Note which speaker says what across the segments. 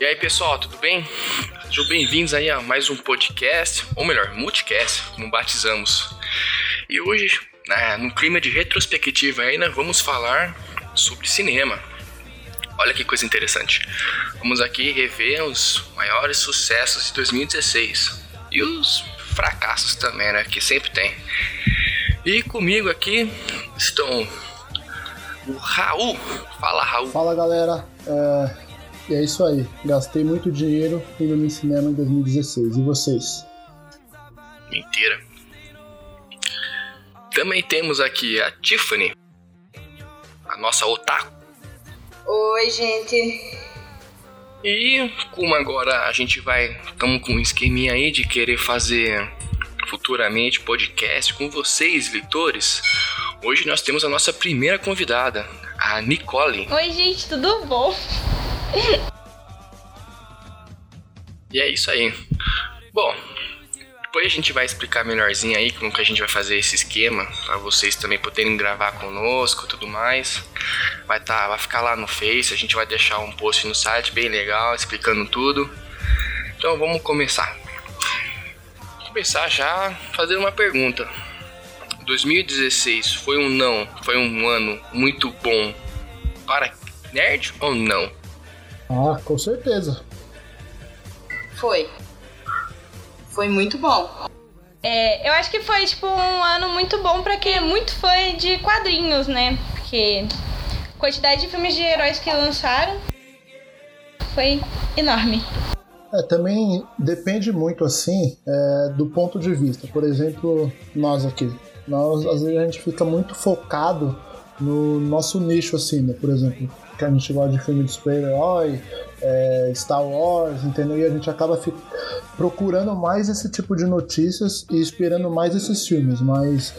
Speaker 1: E aí, pessoal, tudo bem? Sejam bem-vindos aí a mais um podcast, ou melhor, multicast, como batizamos. E hoje, né, no clima de retrospectiva aí, nós vamos falar sobre cinema. Olha que coisa interessante. Vamos aqui rever os maiores sucessos de 2016 e os fracassos também, né, que sempre tem. E comigo aqui estão o Raul. Fala, Raul.
Speaker 2: Fala, galera. É, é isso aí. Gastei muito dinheiro indo no cinema em 2016. E vocês?
Speaker 1: Mentira. Também temos aqui a Tiffany, a nossa otaku.
Speaker 3: Oi, gente.
Speaker 1: E como agora a gente vai, estamos com um esqueminha aí de querer fazer futuramente podcast com vocês, leitores, hoje nós temos a nossa primeira convidada, a Nicole.
Speaker 3: Oi, gente, tudo bom?
Speaker 1: E é isso aí. Bom, depois a gente vai explicar melhorzinho aí como que a gente vai fazer esse esquema, para vocês também poderem gravar conosco tudo mais. Vai, tá, vai ficar lá no Face, a gente vai deixar um post no site bem legal, explicando tudo. Então vamos começar começar já fazer uma pergunta. 2016 foi um não, foi um ano muito bom para nerd ou não?
Speaker 2: Ah, com certeza.
Speaker 3: Foi. Foi muito bom.
Speaker 4: É, eu acho que foi tipo um ano muito bom para quem é muito fã de quadrinhos, né? Porque a quantidade de filmes de heróis que lançaram foi enorme.
Speaker 2: É, também depende muito assim é, do ponto de vista. Por exemplo, nós aqui, nós às vezes a gente fica muito focado no nosso nicho assim, né? Por exemplo, que a gente gosta de filme de super-herói, é, Star Wars, entendeu? E a gente acaba procurando mais esse tipo de notícias e esperando mais esses filmes. Mas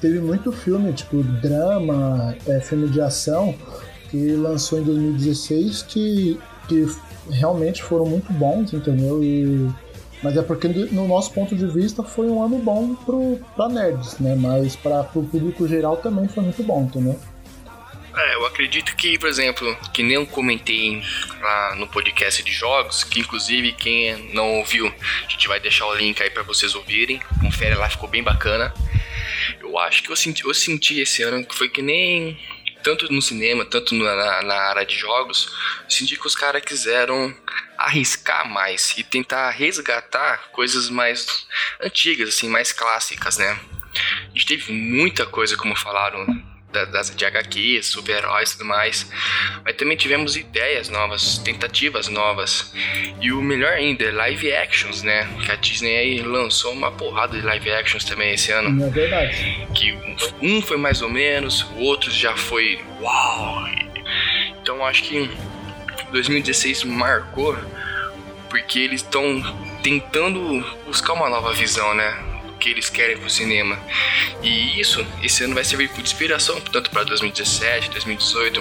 Speaker 2: teve muito filme, tipo drama, é, filme de ação, que lançou em 2016 que, que realmente foram muito bons, entendeu? E, mas é porque, no nosso ponto de vista, foi um ano bom pro, pra nerds, né? Mas para o público geral também foi muito bom, entendeu?
Speaker 1: É, eu acredito que, por exemplo, que nem eu comentei lá no podcast de jogos, que inclusive quem não ouviu, a gente vai deixar o link aí para vocês ouvirem. Confere lá, ficou bem bacana. Eu acho que eu senti, eu senti esse ano que foi que nem tanto no cinema, tanto na, na área de jogos, senti que os caras quiseram arriscar mais e tentar resgatar coisas mais antigas, assim, mais clássicas, né? A gente teve muita coisa, como falaram, das de HQ, super-heróis e tudo mais. Mas também tivemos ideias novas, tentativas novas. E o melhor ainda, live actions, né? Que a Disney aí lançou uma porrada de live actions também esse ano.
Speaker 2: É verdade.
Speaker 1: Que um foi mais ou menos, o outro já foi uau. Então acho que 2016 marcou porque eles estão tentando buscar uma nova visão, né? Que eles querem pro cinema. E isso, esse ano vai servir de inspiração, tanto para 2017, 2018,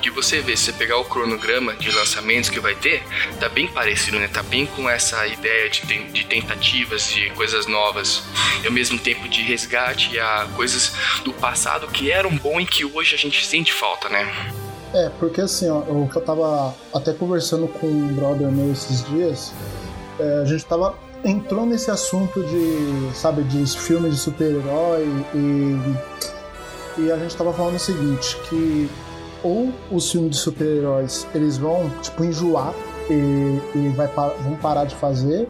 Speaker 1: que você vê, se você pegar o cronograma de lançamentos que vai ter, tá bem parecido, né? Tá bem com essa ideia de, de tentativas, de coisas novas, e ao mesmo tempo de resgate a coisas do passado que eram bom e que hoje a gente sente falta, né?
Speaker 2: É, porque assim, ó, eu tava até conversando com um brother meu esses dias, é, a gente tava entrou nesse assunto de, sabe, de filmes de super-herói e, e a gente tava falando o seguinte, que ou os filmes de super-heróis eles vão, tipo, enjoar e, e vai, vão parar de fazer,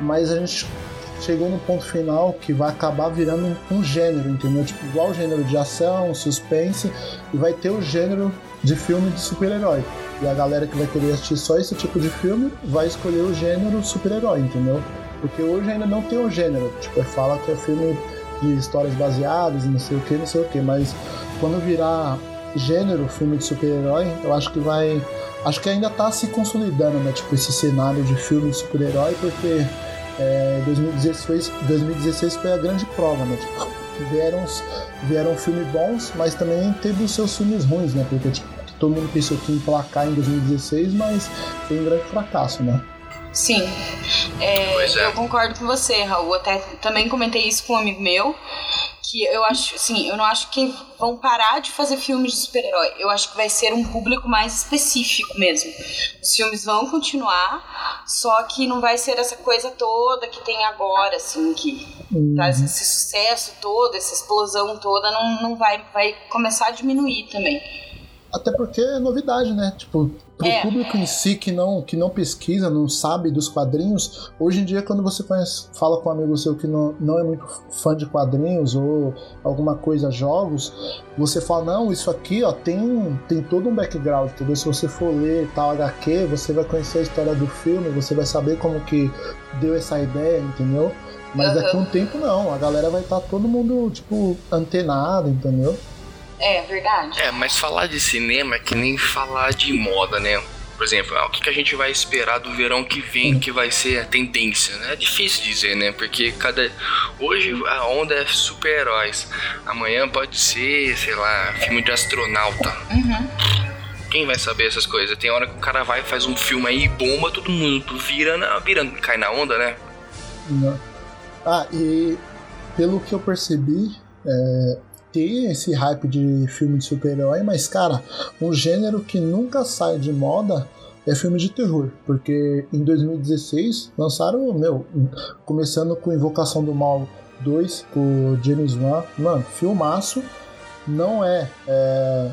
Speaker 2: mas a gente chegou no ponto final que vai acabar virando um, gênero, entendeu? Tipo, igual o gênero de ação, suspense, e vai ter o gênero de filme de super-herói. E a galera que vai querer assistir só esse tipo de filme vai escolher o gênero super-herói, entendeu? Porque hoje ainda não tem o gênero. Tipo, é, fala que é filme de histórias baseadas, não sei o que, não sei o que. Mas quando virar gênero, filme de super-herói, eu acho que vai. Acho que ainda tá se consolidando, né? Tipo, esse cenário de filme de super-herói, porque é, 2016, 2016 foi a grande prova, né? Tipo, vieram, vieram filmes bons, mas também teve os seus filmes ruins, né? Porque tipo, todo mundo pensou que ia emplacar em 2016, mas foi um grande fracasso, né?
Speaker 3: Sim. É, é. Eu concordo com você, Raul. Até também comentei isso com um amigo meu, que eu acho, assim, eu não acho que vão parar de fazer filmes de super-herói. Eu acho que vai ser um público mais específico mesmo. Os filmes vão continuar, só que não vai ser essa coisa toda que tem agora, assim, que uhum. traz esse sucesso todo, essa explosão toda, não, não vai, vai começar a diminuir também.
Speaker 2: Até porque é novidade, né? Tipo, pro é. público em si que não, que não pesquisa, não sabe dos quadrinhos, hoje em dia quando você conhece, fala com um amigo seu que não, não é muito fã de quadrinhos ou alguma coisa, jogos, você fala, não, isso aqui ó, tem, tem todo um background, entendeu? Se você for ler tal HQ, você vai conhecer a história do filme, você vai saber como que deu essa ideia, entendeu? Mas daqui a um tempo não, a galera vai estar tá todo mundo, tipo, antenado, entendeu?
Speaker 3: É, verdade.
Speaker 1: É, mas falar de cinema é que nem falar de moda, né? Por exemplo, ah, o que a gente vai esperar do verão que vem, que vai ser a tendência, né? É difícil dizer, né? Porque cada. Hoje a onda é super-heróis. Amanhã pode ser, sei lá, filme de astronauta.
Speaker 3: Uhum.
Speaker 1: Quem vai saber essas coisas? Tem hora que o cara vai faz um filme aí bomba, todo mundo vira, na, vira cai na onda, né?
Speaker 2: Não. Ah, e pelo que eu percebi, é, ter esse hype de filme de super-herói, mas, cara, um gênero que nunca sai de moda é filme de terror, porque em 2016 lançaram, meu, começando com Invocação do Mal 2, por James Wan, mano, filmaço, não é, é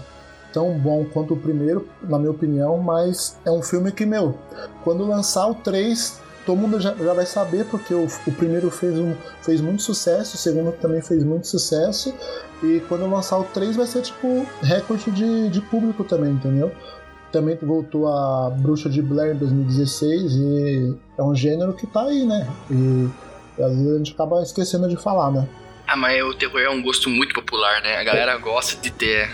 Speaker 2: tão bom quanto o primeiro, na minha opinião, mas é um filme que, meu, quando lançar o 3, todo mundo já, já vai saber, porque o, o primeiro fez, um, fez muito sucesso, o segundo também fez muito sucesso, e quando lançar o 3 vai ser tipo recorde de, de público também, entendeu? Também voltou a Bruxa de Blair em 2016 e é um gênero que tá aí, né? E às vezes a gente acaba esquecendo de falar, né?
Speaker 1: Ah, mas o terror é um gosto muito popular, né? A galera gosta de ter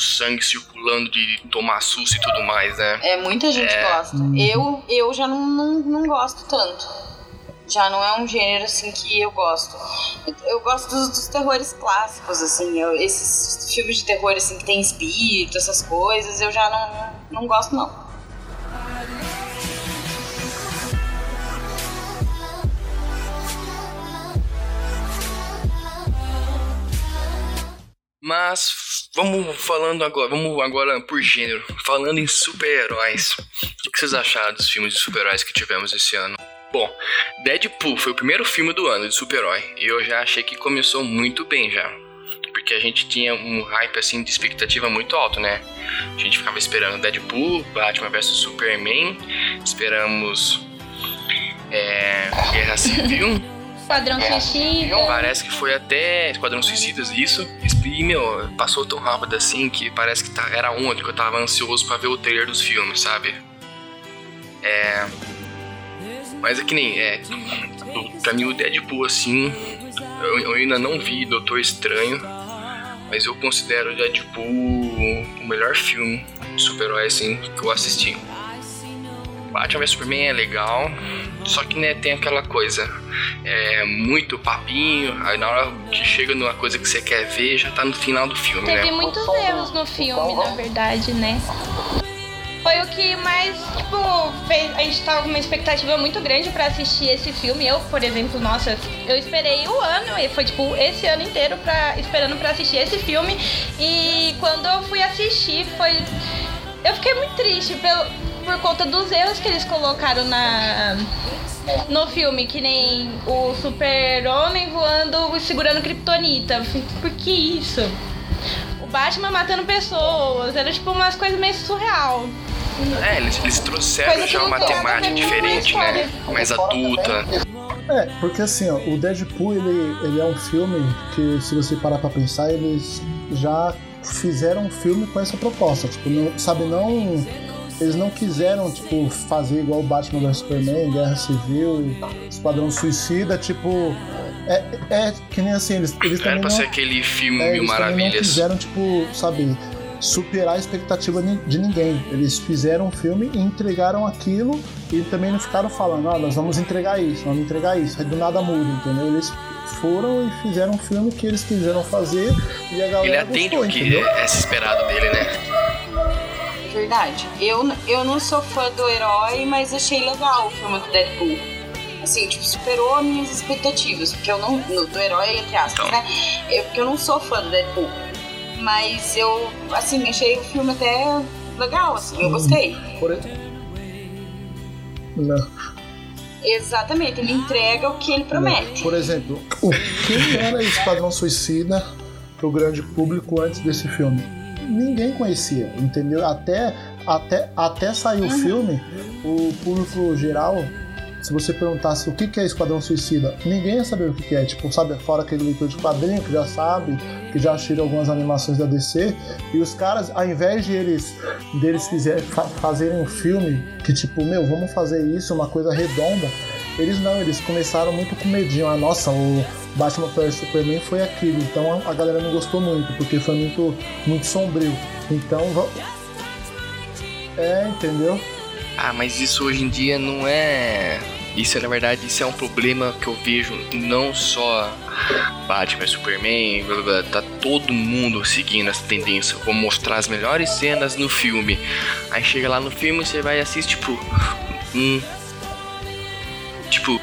Speaker 1: sangue circulando, de tomar susto e tudo mais, né?
Speaker 3: É, muita gente é... gosta. Eu, eu já não, não, não gosto tanto. Já não é um gênero, assim, que eu gosto. Eu, eu gosto dos, dos, terrores clássicos, assim. Eu, esses filmes de terror, assim, que tem espírito, essas coisas, eu já não, não gosto, não.
Speaker 1: Mas vamos falando agora, vamos agora por gênero. Falando em super-heróis. O que vocês acharam dos filmes de super-heróis que tivemos esse ano? Bom, Deadpool foi o primeiro filme do ano de super-herói. E eu já achei que começou muito bem já. Porque a gente tinha um hype assim de expectativa muito alto, né? A gente ficava esperando Deadpool, Batman vs Superman, esperamos é, Guerra Civil.
Speaker 4: Esquadrão Suicida.
Speaker 1: Parece que foi até Esquadrão Suicidas, isso. E, meu, passou tão rápido assim que parece que tá, era ontem que eu tava ansioso para ver o trailer dos filmes, sabe? É. Mas é que nem. É, pra mim, o Deadpool, assim. Eu, eu ainda não vi Doutor Estranho. Mas eu considero o Deadpool o melhor filme de super-herói, assim, que eu assisti. Batman vs Superman é legal, só que né, tem aquela coisa, é muito papinho, aí na hora que chega numa coisa que você quer ver, já tá no final do filme,
Speaker 4: Teve
Speaker 1: né?
Speaker 4: Teve muitos erros no filme, na verdade, né? Foi o que mais, tipo, fez. A gente tava com uma expectativa muito grande para assistir esse filme. Eu, por exemplo, nossa, eu esperei um ano, e foi tipo esse ano inteiro pra, esperando para assistir esse filme. E quando eu fui assistir, foi. Eu fiquei muito triste pelo por conta dos erros que eles colocaram na no filme, que nem o super-homem voando e segurando kryptonita. Por que isso? O Batman matando pessoas, era tipo umas coisas meio surreal.
Speaker 1: É, eles, eles trouxeram já uma temática diferente, né? Mais adulta.
Speaker 2: É, porque assim, ó, o Deadpool ele, ele é um filme que, se você parar pra pensar, eles já fizeram um filme com essa proposta. Tipo, não, sabe, não eles não quiseram, tipo, fazer igual o Batman vs Superman, Guerra Civil, Esquadrão Suicida, tipo. É, é que nem assim, eles, eles
Speaker 1: Era
Speaker 2: também.
Speaker 1: pra
Speaker 2: não,
Speaker 1: ser aquele filme é, Mil Maravilhas.
Speaker 2: Eles quiseram, tipo, sabe, superar a expectativa de ninguém. Eles fizeram um filme e entregaram aquilo e também não ficaram falando, ah, nós vamos entregar isso, vamos entregar isso. Aí do nada muda, entendeu? Eles foram e fizeram um filme que eles quiseram fazer e a galera
Speaker 1: Ele atende gostou, o que entendeu? é esperado dele, né?
Speaker 3: Verdade. Eu, eu não sou fã do herói, mas achei legal o filme do Deadpool. Assim, tipo, superou as minhas expectativas. Porque eu não. No, do herói, entre aspas,
Speaker 1: Então.
Speaker 3: né? Eu, porque eu não sou fã do Deadpool. Mas eu, assim, achei o filme até legal, assim, eu gostei.
Speaker 2: Por... Não.
Speaker 3: Exatamente, ele entrega o que ele promete.
Speaker 2: Por exemplo, o quem era Esquadrão Suicida pro grande público antes desse filme? Ninguém conhecia, entendeu? Até, até, até sair o
Speaker 3: Uhum.
Speaker 2: filme, o público geral, se você perguntasse o que é Esquadrão Suicida, ninguém ia saber o que é. Tipo, sabe, fora aquele leitor de quadrinho que já sabe, que já assistiu algumas animações da DC, e os caras, ao invés de eles, deles fizer, fa- fazerem um filme que, tipo, meu, vamos fazer isso, uma coisa redonda, eles não, eles começaram muito com medinho. Ah, nossa, o Batman vs Superman foi aquilo. Então a, galera não gostou muito, porque foi muito, muito sombrio. Então. É, entendeu?
Speaker 1: Ah, mas isso hoje em dia não é. Isso na verdade isso é um problema que eu vejo não só Batman, Superman, blá, blá, tá todo mundo seguindo essa tendência. Vou mostrar as melhores cenas no filme. Aí chega lá no filme você vai e assiste tipo. Hum. Tipo.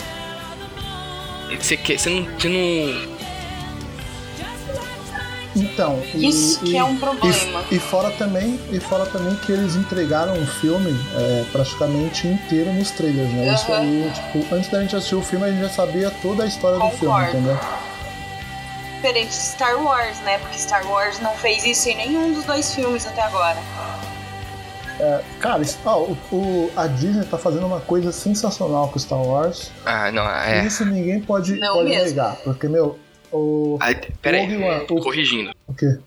Speaker 1: Você quer. Você não. Você não.
Speaker 2: Então. e-
Speaker 3: Isso que
Speaker 2: e-
Speaker 3: é um problema.
Speaker 2: E, e fora também, e fora também que eles entregaram o filme é, praticamente inteiro nos trailers, né? Isso
Speaker 3: Aham.
Speaker 2: aí, tipo, antes da gente assistir o filme, a gente já sabia toda a história do filme,
Speaker 3: Concordo.
Speaker 2: entendeu?
Speaker 3: Diferente de Star Wars, né? Porque Star Wars não fez isso em nenhum dos dois filmes até agora.
Speaker 2: Cara, isso- ó, o, o- a Disney tá fazendo uma coisa sensacional com Star Wars.
Speaker 1: Ah, não,
Speaker 2: E
Speaker 1: é.
Speaker 2: isso ninguém pode,
Speaker 3: Não
Speaker 2: pode
Speaker 3: mesmo.
Speaker 2: negar. Porque, meu, o.
Speaker 1: Ah, Pera aí,
Speaker 2: Rogue One, o-
Speaker 1: corrigindo.
Speaker 2: O quê?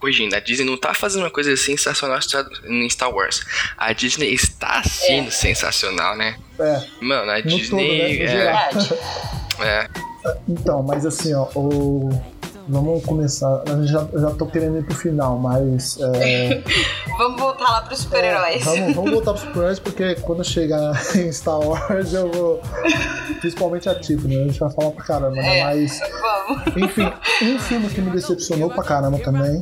Speaker 1: Corrigindo, a Disney não tá fazendo uma coisa sensacional em Star Wars. A Disney está sendo sensacional, né?
Speaker 2: É,
Speaker 1: Mano, a
Speaker 2: no todo, né?
Speaker 1: Disney. É.
Speaker 3: Verdade.
Speaker 1: é,
Speaker 2: Então, mas assim, ó, o. Vamos começar. Eu já, eu já tô querendo ir pro final, mas. É,
Speaker 3: Vamos voltar lá pros super-heróis.
Speaker 2: vamos, vamos voltar pros super-heróis, porque quando chegar em Star Wars eu vou. Principalmente a tipo, né? A gente vai falar pra caramba, né?
Speaker 3: É.
Speaker 2: Mas.
Speaker 3: Vamos.
Speaker 2: Enfim, um filme que me decepcionou pra caramba também.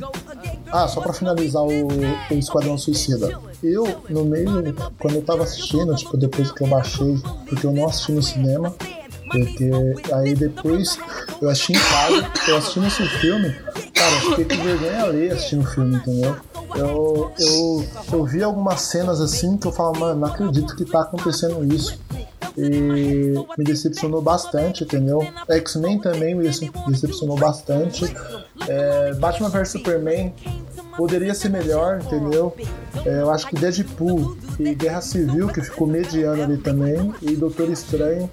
Speaker 2: Ah, só pra finalizar o, o Esquadrão Suicida. Eu, no meio, quando eu tava assistindo, tipo, depois que eu baixei, porque eu não assisti no cinema, porque aí depois eu assisti em casa, eu assistindo esse filme, cara, eu fiquei com vergonha alheia assistindo o filme, entendeu? Eu, eu, eu vi algumas cenas assim que eu falava, mano, não acredito que tá acontecendo isso e me decepcionou bastante, entendeu? X-Men também me decep- decepcionou bastante. É, Batman vs Superman poderia ser melhor, entendeu? É, eu acho que Deadpool e Guerra Civil, que ficou mediano ali também, e Doutor Estranho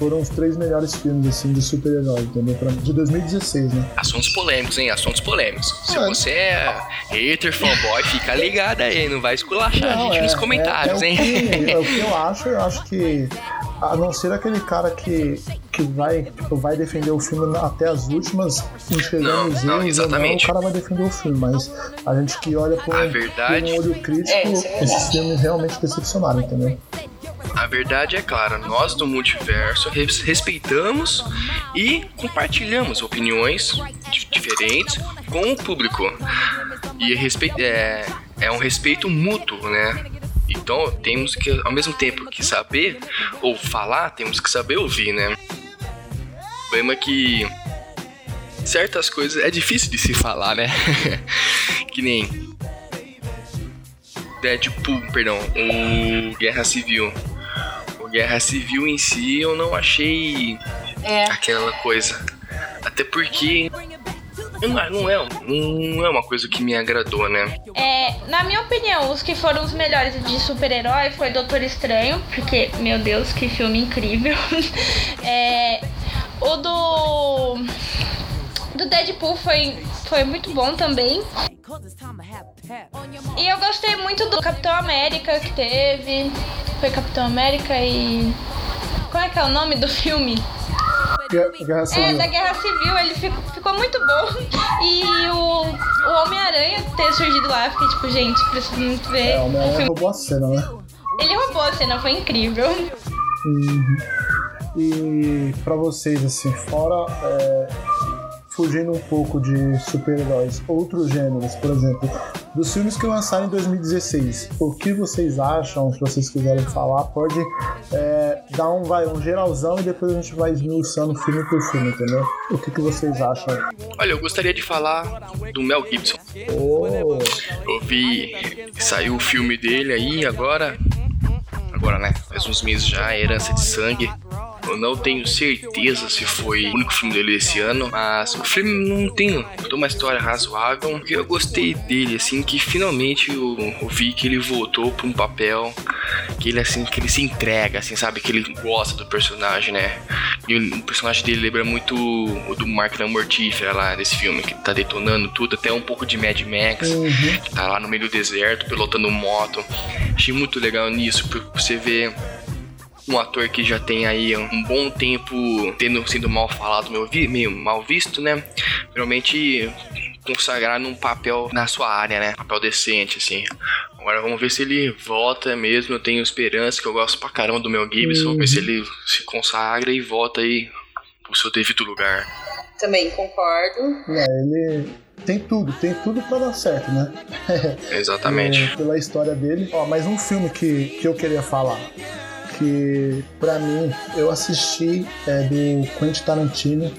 Speaker 2: foram os três melhores filmes assim de super-herói, entendeu? Pra- De 2016, né?
Speaker 1: assuntos polêmicos, hein? Assuntos polêmicos. Se
Speaker 2: Ah.
Speaker 1: você é hater, fanboy, fica ligado aí, não vai esculachar a
Speaker 2: Não,
Speaker 1: gente
Speaker 2: é-
Speaker 1: nos
Speaker 2: é-
Speaker 1: comentários,
Speaker 2: é,
Speaker 1: hein?
Speaker 2: que, é o que eu acho, eu acho que a não ser aquele cara que, que vai, tipo, vai defender o filme até as últimas, enxergando
Speaker 1: Não,
Speaker 2: os
Speaker 1: não,
Speaker 2: erros
Speaker 1: exatamente.
Speaker 2: o cara vai defender o filme, mas a gente que olha por, um-
Speaker 1: verdade-
Speaker 2: um olho crítico,
Speaker 3: É, é
Speaker 2: esses filmes realmente decepcionaram, entendeu?
Speaker 1: A verdade é clara, nós do multiverso res- respeitamos e compartilhamos opiniões di- diferentes com o público. E respe- é, é um respeito mútuo, né? Então temos que, ao mesmo tempo que saber ou falar, temos que saber ouvir, né? O problema é que certas coisas é difícil de se falar, né? que nem Deadpool, perdão, o Guerra Civil. O Guerra Civil em si eu não achei
Speaker 3: É.
Speaker 1: aquela coisa. Até porque não é, não é, não é uma coisa que me agradou, né?
Speaker 4: É, na minha opinião, os que foram os melhores de super-herói foi Doutor Estranho, porque, meu Deus, que filme incrível. É, o do. Do Deadpool foi, foi muito bom também. E eu gostei muito do Capitão América que teve. Foi Capitão América e. Qual é que é o nome do filme?
Speaker 2: Guerra, Guerra
Speaker 4: É, da Guerra Civil, ele ficou, ficou muito bom. E o, o Homem-Aranha ter surgido lá, fiquei tipo, gente, preciso muito ver
Speaker 2: É, o Homem-Aranha roubou a cena, né?
Speaker 4: Ele roubou a cena, foi incrível.
Speaker 2: Uhum. E pra vocês, assim, fora é, fugindo um pouco de super-heróis, outros gêneros, por exemplo, dos filmes que lançaram em 2016, o que vocês acham, se vocês quiserem falar, pode é, dar um, vai, um geralzão e depois a gente vai esmiuçando filme por filme, entendeu? O que, que vocês acham?
Speaker 1: Olha, eu gostaria de falar do Mel Gibson.
Speaker 2: Oh,
Speaker 1: Eu vi, saiu o filme dele aí agora. Agora, né? Faz uns meses já, Herança de Sangue. Eu não tenho certeza se foi o único filme dele esse ano, mas o filme não tem toda uma história razoável. Eu gostei dele, assim, que finalmente eu, eu vi que ele voltou pra um papel que ele, assim, que ele se entrega, assim, sabe? Que ele gosta do personagem, né? E o personagem dele lembra muito o do Mark Mortífera lá desse filme, que tá detonando tudo, até um pouco de Mad Max, que tá lá no meio do deserto, pilotando moto. Achei muito legal nisso, porque você vê um ator que já tem aí um bom tempo tendo sido mal falado, meio, vi- meio mal visto, né? Realmente consagrar num papel na sua área, né? Papel decente, assim. Agora vamos ver se ele volta mesmo. Eu tenho esperança, que eu gosto pra caramba do Mel Gibson. Ver se ele se consagra e volta aí pro seu devido lugar.
Speaker 3: Também concordo.
Speaker 2: é, ele tem tudo, tem tudo pra dar certo, né?
Speaker 1: Exatamente.
Speaker 2: É, pela história dele. Ó, mais um filme que, que eu queria falar. Que pra mim, eu assisti é, do Quentin Tarantino,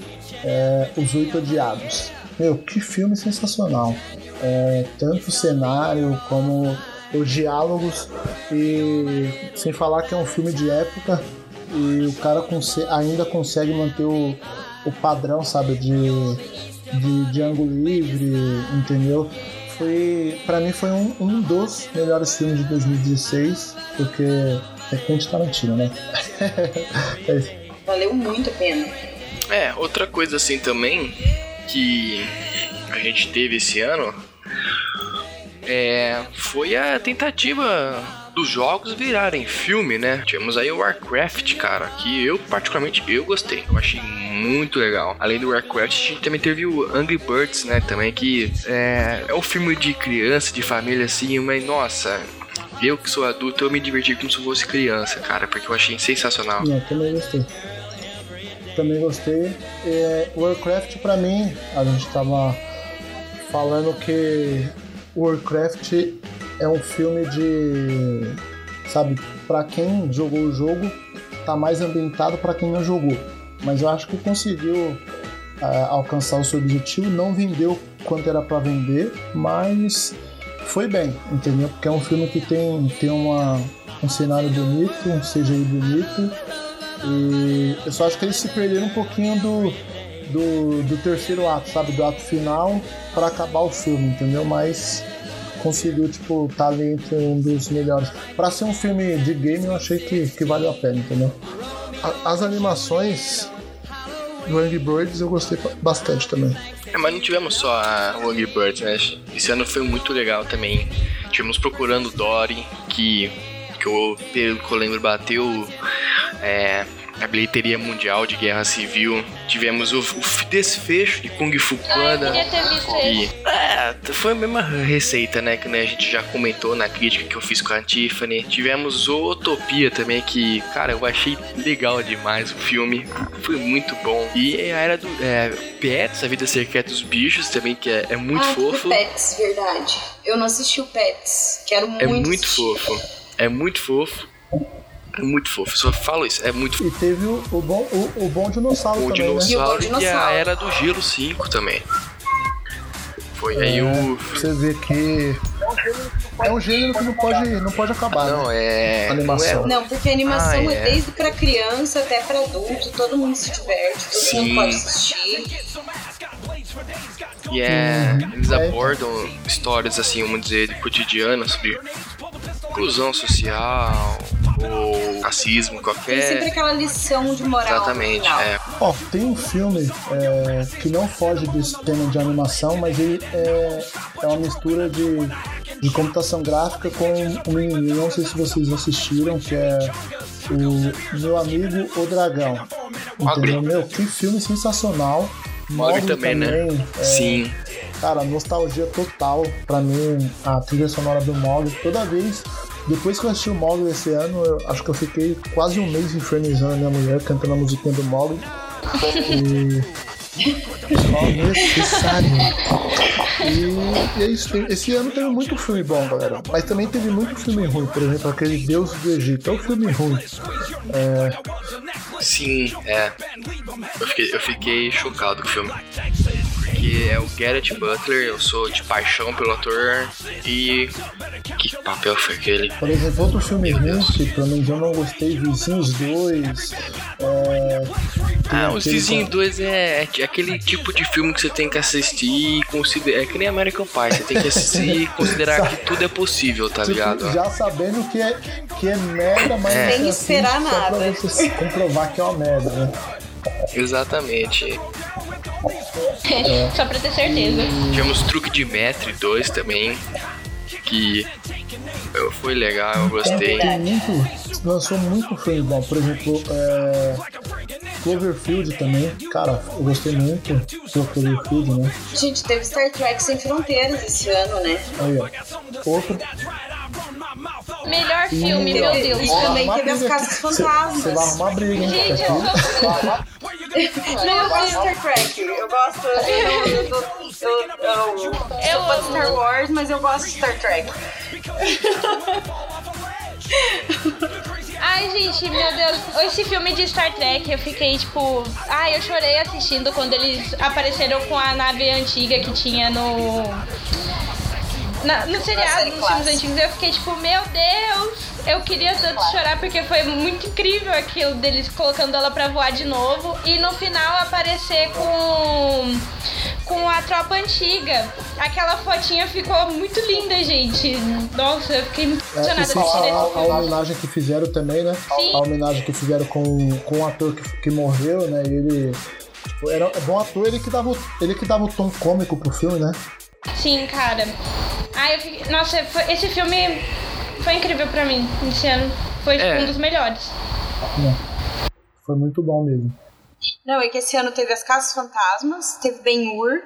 Speaker 2: é, Os Oito Odiados. Meu, que filme sensacional. É, tanto o cenário como os diálogos e sem falar que é um filme de época e o cara ainda consegue manter o, o padrão, sabe, de, de, de ângulo livre, entendeu? Foi, pra mim foi um, um dos melhores filmes de 2016, porque é Quentin Tarantino, né? É isso.
Speaker 3: Valeu muito a pena.
Speaker 1: É, outra coisa assim também que a gente teve esse ano é, foi a tentativa dos jogos virarem filme, né? Tivemos aí o Warcraft, cara, que eu particularmente eu gostei, eu achei muito legal. Além do Warcraft, a gente também teve o Angry Birds, né? Também que é, é um filme de criança, de família assim, mas nossa. Eu que sou adulto, eu me diverti como se fosse criança, cara, porque eu achei sensacional.
Speaker 2: Não, também gostei. Também gostei. É, Warcraft, pra mim, a gente tava falando que Warcraft é um filme de. Sabe, pra quem jogou o jogo, tá mais ambientado pra quem não jogou. Mas eu acho que conseguiu é, alcançar o seu objetivo, não vendeu quanto era pra vender, mas foi bem, entendeu? Porque é um filme que tem, tem uma, um cenário bonito, um CGI bonito, e eu só acho que eles se perderam um pouquinho do, do, do terceiro ato, sabe? Do ato final para acabar o filme, entendeu? Mas conseguiu, tipo, estar ali entre um dos melhores. Para ser um filme de game, eu achei que, que valeu a pena, entendeu? A- As animações do Angry Birds eu gostei bastante também.
Speaker 1: É, mas não tivemos só o Angry Birds, né? Esse ano foi muito legal também. Tivemos Procurando Dory, que, que eu, pelo que eu lembro, bateu é, a bilheteria mundial de guerra civil. Tivemos o, o desfecho de Kung Fu
Speaker 4: Ah,
Speaker 1: Panda. E, é, foi a mesma receita, né? Que né, a gente já comentou na crítica que eu fiz com a Tiffany. Tivemos o Utopia também, que, cara, eu achei legal demais o filme. Foi muito bom. E a era do é, Pets, A Vida Secreta dos Bichos também, que é, é muito
Speaker 3: ah,
Speaker 1: fofo.
Speaker 3: Pets, verdade. Eu não assisti o Pets. Quero muito
Speaker 1: É muito
Speaker 3: assistir.
Speaker 1: fofo. É muito fofo. É muito fofo. Só falo isso. É muito fofo.
Speaker 2: E teve o, o bom, o, o bom dinossauro
Speaker 1: O
Speaker 2: também, né?
Speaker 1: dinossauro
Speaker 3: E o
Speaker 1: e, a
Speaker 3: dinossauro.
Speaker 1: Era do Gelo 5 também. Foi aí
Speaker 2: É,
Speaker 1: o.
Speaker 2: Você vê que é um gênero que não pode, não pode acabar, né?
Speaker 1: Não, é.
Speaker 2: Animação.
Speaker 1: Não
Speaker 3: Não, porque a animação
Speaker 1: Ah,
Speaker 3: é.
Speaker 1: é.
Speaker 3: desde pra criança até pra adulto, todo mundo se diverte, todo
Speaker 1: Sim.
Speaker 3: mundo pode assistir.
Speaker 1: E é, eles
Speaker 2: É.
Speaker 1: abordam histórias assim, vamos dizer, de cotidiano sobre inclusão social ou racismo,
Speaker 3: Tem sempre
Speaker 1: qualquer.
Speaker 3: aquela lição de moral.
Speaker 1: Exatamente, é.
Speaker 2: Ó, tem um filme é, que não foge desse tema de animação, mas ele é, é uma mistura de, de computação gráfica com um menininho, não sei se vocês assistiram, que é o Meu Amigo O Dragão. Entendeu? Meu, que filme sensacional.
Speaker 1: Mogli
Speaker 2: Mogli
Speaker 1: também, né?
Speaker 2: é,
Speaker 1: Sim.
Speaker 2: Cara, nostalgia total pra mim, a trilha sonora do Mogli. Toda vez, depois que eu assisti o Mogli esse ano, eu acho que eu fiquei quase um mês infernizando a minha mulher cantando a musiquinha do Mogli. E, Só necessário. E, e é isso. Esse ano teve muito filme bom, galera. Mas também teve muito filme ruim. Por exemplo, aquele Deus do Egito. É um filme ruim. É,
Speaker 1: Sim, é. Eu fiquei, eu fiquei chocado com o filme. É o Garrett Butler, eu sou de paixão pelo ator. E. Que papel foi aquele?
Speaker 2: por exemplo, outro filme ruim que pelo menos eu não gostei, Vizinhos 2. É,
Speaker 1: Ah, Os Vizinhos
Speaker 2: com-
Speaker 1: 2 é, é aquele tipo de filme que você tem que assistir e considerar. É que nem American Pie, você tem que assistir e considerar que tudo é possível, tá
Speaker 2: Tipo,
Speaker 1: ligado?
Speaker 2: já sabendo que é, que é merda, mas
Speaker 1: É.
Speaker 3: Sem esperar
Speaker 2: só pra
Speaker 3: nada.
Speaker 2: você comprovar que é uma merda, né?
Speaker 1: Exatamente.
Speaker 4: Só pra ter certeza.
Speaker 1: Tivemos Truque de Mestre 2 também. Que eu- foi legal, eu gostei.
Speaker 2: Tem muito, lançou muito filme bom. Por exemplo, é, Cloverfield também. Cara, eu gostei muito do Cloverfield, né?
Speaker 3: Gente, teve Star Trek Sem Fronteiras esse ano, né?
Speaker 2: Aí, ó. Outro.
Speaker 4: Melhor filme, meu Deus.
Speaker 3: E também teve as.
Speaker 2: Cê-
Speaker 3: Fantasmas.
Speaker 2: Você vai arrumar briga, hein?
Speaker 4: Gente, eu sou...
Speaker 3: Não, eu gosto de Star Trek. Eu gosto. Eu, eu, eu, eu, eu,
Speaker 4: Eu
Speaker 3: sou fã de
Speaker 4: amo.
Speaker 3: Star Wars, mas eu gosto de Star Trek.
Speaker 4: Ai, gente, meu Deus. Esse filme de Star Trek, eu fiquei tipo. Ai, eu chorei assistindo quando eles apareceram com a nave antiga que tinha no. Na, no seriado, nos filmes antigos, eu fiquei tipo, meu Deus, eu queria tanto chorar porque foi muito incrível aquilo deles colocando ela pra voar de novo e no final aparecer com com a tropa antiga. Aquela fotinha ficou muito linda, gente. Nossa, eu fiquei muito
Speaker 2: É,
Speaker 4: de assistir
Speaker 2: a,
Speaker 4: esse
Speaker 2: a
Speaker 4: filme.
Speaker 2: homenagem que fizeram também, né?
Speaker 4: Sim.
Speaker 2: A homenagem que fizeram com, com um ator que, que morreu, né? E ele. tipo, Era é bom ator, ele que, dava, o- ele que dava o tom cômico pro filme, né?
Speaker 4: Sim, cara. Ai, eu fiquei... Nossa, foi- esse filme foi incrível pra mim esse ano. Foi tipo,
Speaker 1: É.
Speaker 4: um dos melhores.
Speaker 2: Né? Foi muito bom mesmo.
Speaker 3: Não, é que esse ano teve as Caças Fantasmas, teve Ben-Hur.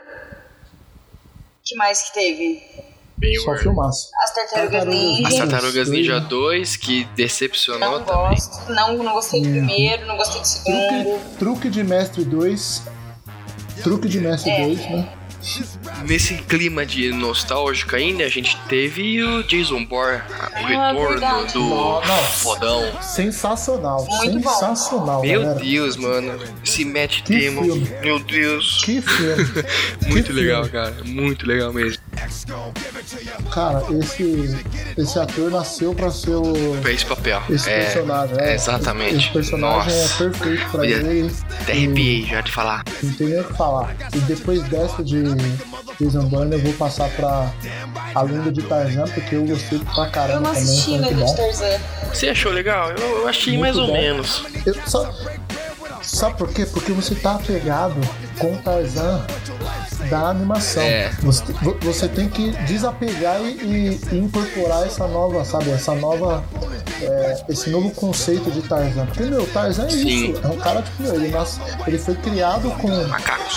Speaker 3: que mais que teve?
Speaker 1: Bem,
Speaker 2: Só filmaço.
Speaker 3: As Tartarugas Ninja.
Speaker 1: As Tartarugas
Speaker 2: Dois,
Speaker 1: Ninja
Speaker 2: né?
Speaker 1: 2, que decepcionou
Speaker 3: Não
Speaker 1: também.
Speaker 3: gosto. Não, não gostei do primeiro, não gostei do segundo.
Speaker 2: Truque, truque de Mestre 2. Truque de Mestre
Speaker 3: É.
Speaker 2: 2, né?
Speaker 1: Nesse clima de nostálgico ainda, a gente teve o Jason Bourne, o retorno
Speaker 3: verdade.
Speaker 1: do
Speaker 2: não.
Speaker 1: fodão.
Speaker 2: Sensacional.
Speaker 3: Muito bom.
Speaker 2: sensacional,
Speaker 1: Meu
Speaker 2: galera.
Speaker 1: Deus, mano. Esse Matt Damon.
Speaker 2: filme.
Speaker 1: Meu Deus.
Speaker 2: Que filme.
Speaker 1: Muito
Speaker 2: que
Speaker 1: legal,
Speaker 2: filme.
Speaker 1: cara. Muito legal mesmo.
Speaker 2: Cara, esse, esse ator nasceu pra ser o.
Speaker 1: Esse papel.
Speaker 2: Esse
Speaker 1: é,
Speaker 2: personagem, né?
Speaker 1: é, exatamente.
Speaker 2: Esse personagem
Speaker 1: Nossa.
Speaker 2: é perfeito pra
Speaker 1: Olha,
Speaker 2: ele.
Speaker 1: Até arrepiei já de falar.
Speaker 2: Não tem nem o que falar. E depois dessa de Jason Bourne, eu vou passar pra A Lenda de Tarzan, porque eu gostei pra caramba
Speaker 3: Eu não
Speaker 2: também.
Speaker 3: assisti
Speaker 2: muito
Speaker 3: Lenda de. Tarzan.
Speaker 1: Você achou legal? Eu, eu achei
Speaker 2: Muito
Speaker 1: mais ou
Speaker 2: bom.
Speaker 1: menos.
Speaker 2: Eu, só, sabe por quê? Porque você tá apegado com Tarzan da animação.
Speaker 1: É.
Speaker 2: Você, vo- você tem que desapegar e, e- incorporar essa nova, sabe? Essa nova. é, esse novo conceito de Tarzan. Porque, meu, Tarzan é
Speaker 1: Sim.
Speaker 2: isso. É um cara, tipo, ele, nasce, ele foi criado com,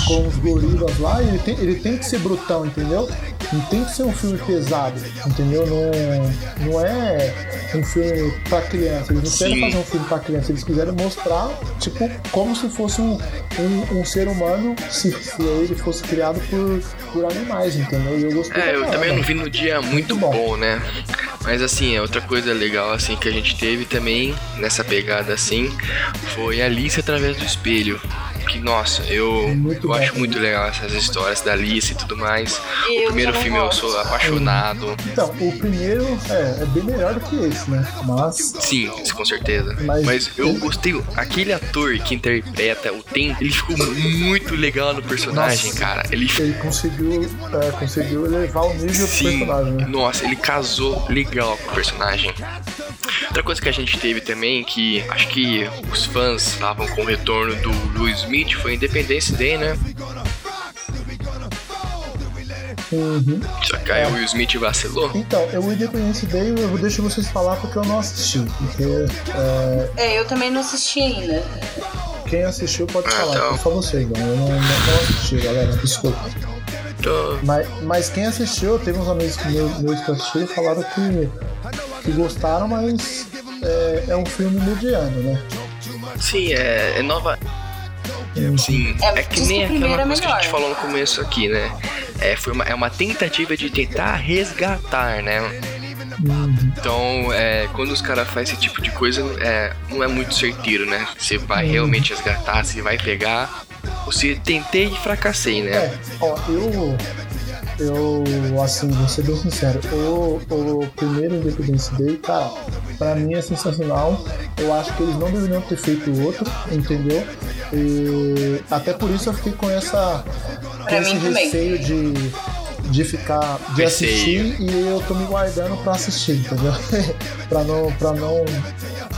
Speaker 2: com os gorilas lá e ele tem, ele tem que ser brutão, entendeu? Não tem que ser um filme pesado, entendeu? Não, não é um filme pra criança. Eles não
Speaker 1: Sim.
Speaker 2: querem fazer um filme pra criança, eles quiseram mostrar, tipo, como se fosse um, um, um ser humano se, se ele fosse criado por, por animais, entendeu? E eu gostei
Speaker 1: É, eu
Speaker 2: caramba.
Speaker 1: também não vi no dia muito
Speaker 2: bom.
Speaker 1: bom, né? Mas assim, é outra coisa legal assim que a gente teve também nessa pegada assim foi Alice através do espelho. Que nossa, eu,
Speaker 2: Muito
Speaker 1: eu acho muito legal essas histórias da Alice e tudo mais.
Speaker 3: Eu
Speaker 1: o primeiro filme eu
Speaker 3: gosto.
Speaker 1: sou apaixonado.
Speaker 2: Então, o primeiro é, é bem melhor do que esse, né? Mas.
Speaker 1: Sim, isso com certeza.
Speaker 2: Mas-
Speaker 1: Mas, eu gostei. Aquele ator que interpreta o Tem, ele ficou muito legal no personagem,
Speaker 2: Nossa.
Speaker 1: cara. Ele
Speaker 2: Ele conseguiu, é, conseguiu elevar o nível do
Speaker 1: Sim,
Speaker 2: personagem, né?
Speaker 1: nossa, ele casou legal com o personagem. Outra coisa que a gente teve também, que acho que os fãs estavam com o retorno do Will Smith, foi Independence Day, né?
Speaker 2: Uhum.
Speaker 1: Só que aí o Will Smith vacilou.
Speaker 2: Então, eu o Independence Day eu vou deixar vocês falar porque eu não assisti. Porque é,
Speaker 3: É, eu também não assisti ainda.
Speaker 2: quem assistiu pode
Speaker 1: Ah,
Speaker 2: falar,
Speaker 1: então.
Speaker 2: é só vocês, não. Eu não, não, não assisti, galera. Desculpa.
Speaker 1: Tô-
Speaker 2: Mas, mas quem assistiu, teve uns amigos que meus, meus que assistiram e falaram que, que gostaram, mas é, é um filme mediano, né?
Speaker 1: Sim, é, é nova. Sim,
Speaker 3: É,
Speaker 1: é, que nem aquela
Speaker 3: é
Speaker 1: coisa que a gente
Speaker 3: melhor.
Speaker 1: falou no começo aqui, né? É, foi uma, é uma tentativa de tentar resgatar, né? Então, é, quando os caras fazem esse tipo de coisa, é, não é muito certeiro, né? Você vai realmente resgatar, você vai pegar. Você tentei e fracassei, né?
Speaker 2: É, ó, eu. Eu, assim, vou ser bem sincero, o, o primeiro Independence Day, cara, pra mim é sensacional. Eu acho que eles não deveriam ter feito outro, entendeu? E até por isso eu fiquei com essa. Com
Speaker 3: Pra
Speaker 2: esse
Speaker 3: também.
Speaker 2: receio de, de ficar. de
Speaker 1: Receio.
Speaker 2: assistir e eu tô me guardando pra assistir, entendeu? pra, não, pra não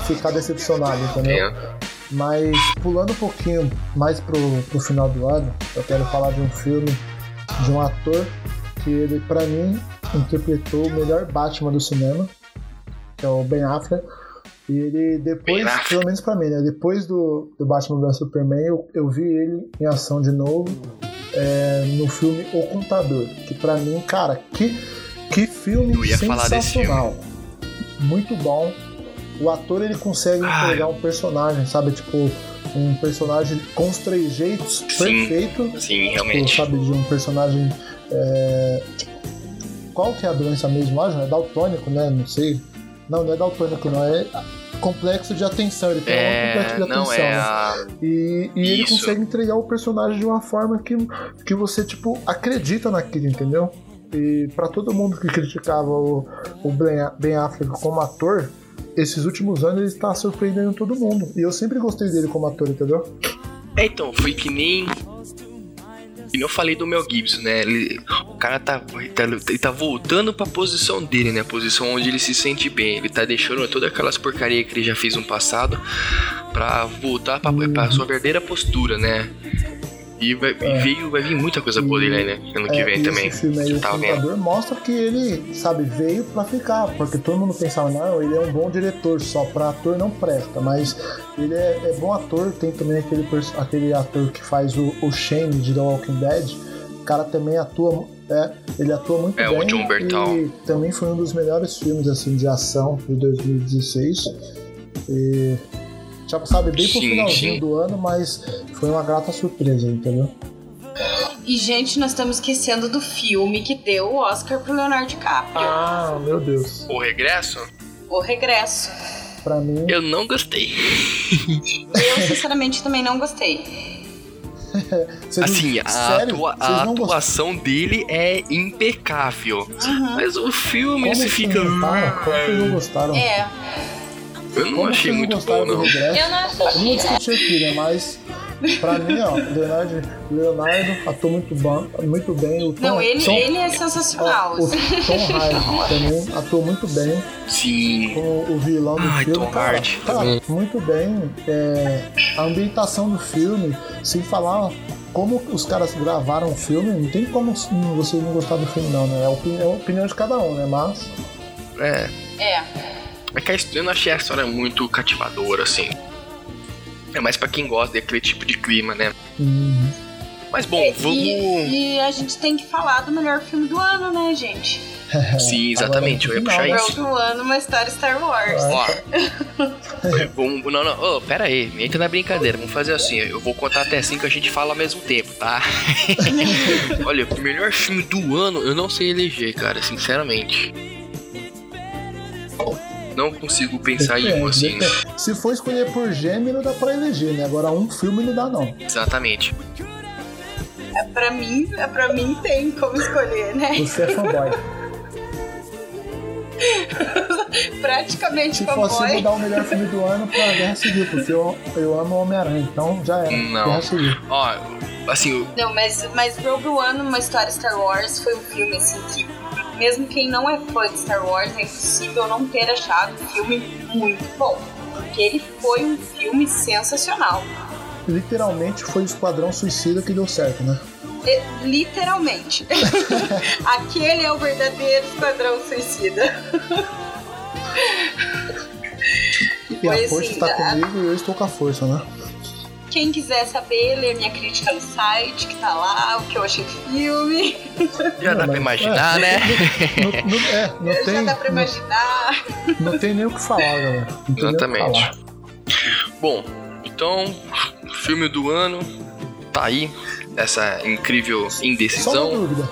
Speaker 2: ficar decepcionado, entendeu?
Speaker 1: É.
Speaker 2: Mas pulando um pouquinho mais pro, pro final do ano, eu quero falar de um filme de um ator que ele, pra mim, interpretou o melhor Batman do cinema, que é o Ben Affleck. E ele depois, pelo menos pra mim, né? Depois do, do Batman vs Superman, eu, eu vi ele em ação de novo é, no filme O Contador. Que pra mim, cara, que, que filme sensacional. Muito bom. O ator ele consegue entregar um personagem, sabe? Tipo, um personagem com os trejeitos
Speaker 1: Sim.
Speaker 2: perfeito.
Speaker 1: Sim,
Speaker 2: Tipo,
Speaker 1: realmente.
Speaker 2: sabe, de um personagem. é, Qual que é a doença mesmo? Ah, é daltônico, né? Não sei. Não, não é daltônico, não. É complexo de atenção. Ele tem um
Speaker 1: É,
Speaker 2: complexo de atenção.
Speaker 1: não é a.
Speaker 2: E, e ele consegue entregar o personagem de uma forma que, que você, tipo, acredita naquilo, entendeu? E pra todo mundo que criticava o, o Ben- Ben Affleck como ator, esses últimos anos ele está surpreendendo todo mundo. E eu sempre gostei dele como ator, entendeu?
Speaker 1: É, então, foi que nem. E eu falei do Mel Gibson, né? Ele- o cara tá, ele tá, ele tá voltando pra posição dele, né? A posição onde ele se sente bem. Ele tá deixando todas aquelas porcarias que ele já fez no passado pra voltar pra, pra sua verdadeira postura, né? E vai, e
Speaker 2: É.
Speaker 1: veio, vai vir muita coisa boa dele, né? Ano que
Speaker 2: É,
Speaker 1: vem
Speaker 2: e
Speaker 1: também.
Speaker 2: Esse filme aí, o
Speaker 1: tava vendo.
Speaker 2: Mostra que ele, sabe, veio pra ficar. Porque todo mundo pensava, não, ele é um bom diretor, só pra ator não presta. Mas ele é, é bom ator. Tem também aquele, aquele ator que faz o, o Shane de The Walking Dead. O cara também atua. É, ele atua muito
Speaker 1: É, o
Speaker 2: bem.
Speaker 1: John Bertal.
Speaker 2: E também foi um dos melhores filmes assim, de ação de 2016. E. já Sabe, bem pro
Speaker 1: Sim,
Speaker 2: finalzinho
Speaker 1: sim.
Speaker 2: do ano, mas foi uma grata surpresa, entendeu?
Speaker 3: E, gente, nós estamos esquecendo do filme que deu o Oscar pro Leonardo DiCaprio.
Speaker 2: Ah, meu Deus.
Speaker 1: O regresso,
Speaker 3: O Regresso.
Speaker 2: Pra mim,
Speaker 1: eu não gostei.
Speaker 3: Eu, sinceramente, também não gostei.
Speaker 2: Vocês não-
Speaker 1: Assim, a,
Speaker 2: sério?
Speaker 1: atua- a
Speaker 2: gostaram?
Speaker 1: atuação dele é impecável.
Speaker 3: Uhum.
Speaker 1: Mas o filme,
Speaker 2: Como que
Speaker 1: fica.
Speaker 2: não gostaram? Como que não gostaram?
Speaker 3: É,
Speaker 1: Eu não
Speaker 2: Como
Speaker 1: achei
Speaker 2: vocês
Speaker 1: muito
Speaker 2: gostaram
Speaker 1: bom,
Speaker 2: do
Speaker 1: não.
Speaker 2: regresso?
Speaker 4: Eu não
Speaker 2: Eu não
Speaker 4: assisti.
Speaker 2: discutir aqui, né? Mas pra mim, ó, Leonardo, Leonardo atuou muito, bom, muito bem. O Tom,
Speaker 3: não, ele,
Speaker 2: Tom-
Speaker 3: ele é
Speaker 2: ó,
Speaker 3: sensacional.
Speaker 2: o Tom Hardy também atuou muito bem
Speaker 1: Sim.
Speaker 2: como o vilão do
Speaker 1: Ai,
Speaker 2: filme.
Speaker 1: Tom
Speaker 2: cara,
Speaker 1: Hardy
Speaker 2: cara,
Speaker 1: também.
Speaker 2: muito bem. É, a ambientação do filme, sem falar como os caras gravaram o filme, não tem como você não gostar do filme, não, né? É a opinião, é a opinião de cada um, né? Mas.
Speaker 1: É.
Speaker 3: É.
Speaker 1: É que eu não achei a história muito cativadora, assim. É mais pra quem gosta daquele tipo de clima, né?
Speaker 2: hum,
Speaker 1: Mas bom,
Speaker 3: E,
Speaker 1: vamos.
Speaker 3: e a gente tem que falar do melhor filme do ano, né, gente?
Speaker 1: Sim, exatamente, eu ia puxar
Speaker 2: no
Speaker 1: isso.
Speaker 3: Melhor do ano, uma história Star Wars.
Speaker 1: Ó. não, não, ô, pera aí, entra na brincadeira. Vamos fazer assim, eu vou contar até assim que a gente fala ao mesmo tempo, tá? Olha, o melhor filme do ano eu não sei eleger, cara, sinceramente. Não consigo pensar em um
Speaker 2: Depende,
Speaker 1: assim.
Speaker 2: depende. Se for escolher por gênero, dá pra eleger, né? Agora um filme não dá, não.
Speaker 1: Exatamente.
Speaker 3: É, pra mim, é pra mim tem como escolher, né?
Speaker 2: Você é fanboy.
Speaker 3: Praticamente
Speaker 2: Se fosse mudar o melhor filme do ano pra Guerra Civil, porque eu, eu amo Homem-Aranha, então já era.
Speaker 1: Não.
Speaker 2: Guerra Civil.
Speaker 1: Ó, assim,
Speaker 3: Não, mas, mas Rogue One, uma história Star Wars, foi um filme assim que, mesmo quem não é fã de Star Wars, é impossível não ter achado um filme muito bom. Porque ele foi um filme sensacional.
Speaker 2: Literalmente foi o Esquadrão Suicida que deu certo, né?
Speaker 3: E- literalmente. Aquele é o verdadeiro Esquadrão Suicida.
Speaker 2: E
Speaker 3: Foi
Speaker 2: a força
Speaker 3: assim,
Speaker 2: está
Speaker 3: a-
Speaker 2: comigo e eu estou com a força, né?
Speaker 3: Quem quiser saber, lê minha crítica no site, que tá lá, o que eu achei do filme.
Speaker 1: já dá pra imaginar, né?
Speaker 2: Não, não- é, não
Speaker 3: Já
Speaker 2: tem,
Speaker 3: dá pra imaginar.
Speaker 2: não, tem nem o que falar, galera.
Speaker 1: Exatamente.
Speaker 2: falar.
Speaker 1: Bom, então filme do ano tá aí. Essa incrível
Speaker 2: Só uma
Speaker 1: indecisão.
Speaker 2: dúvida.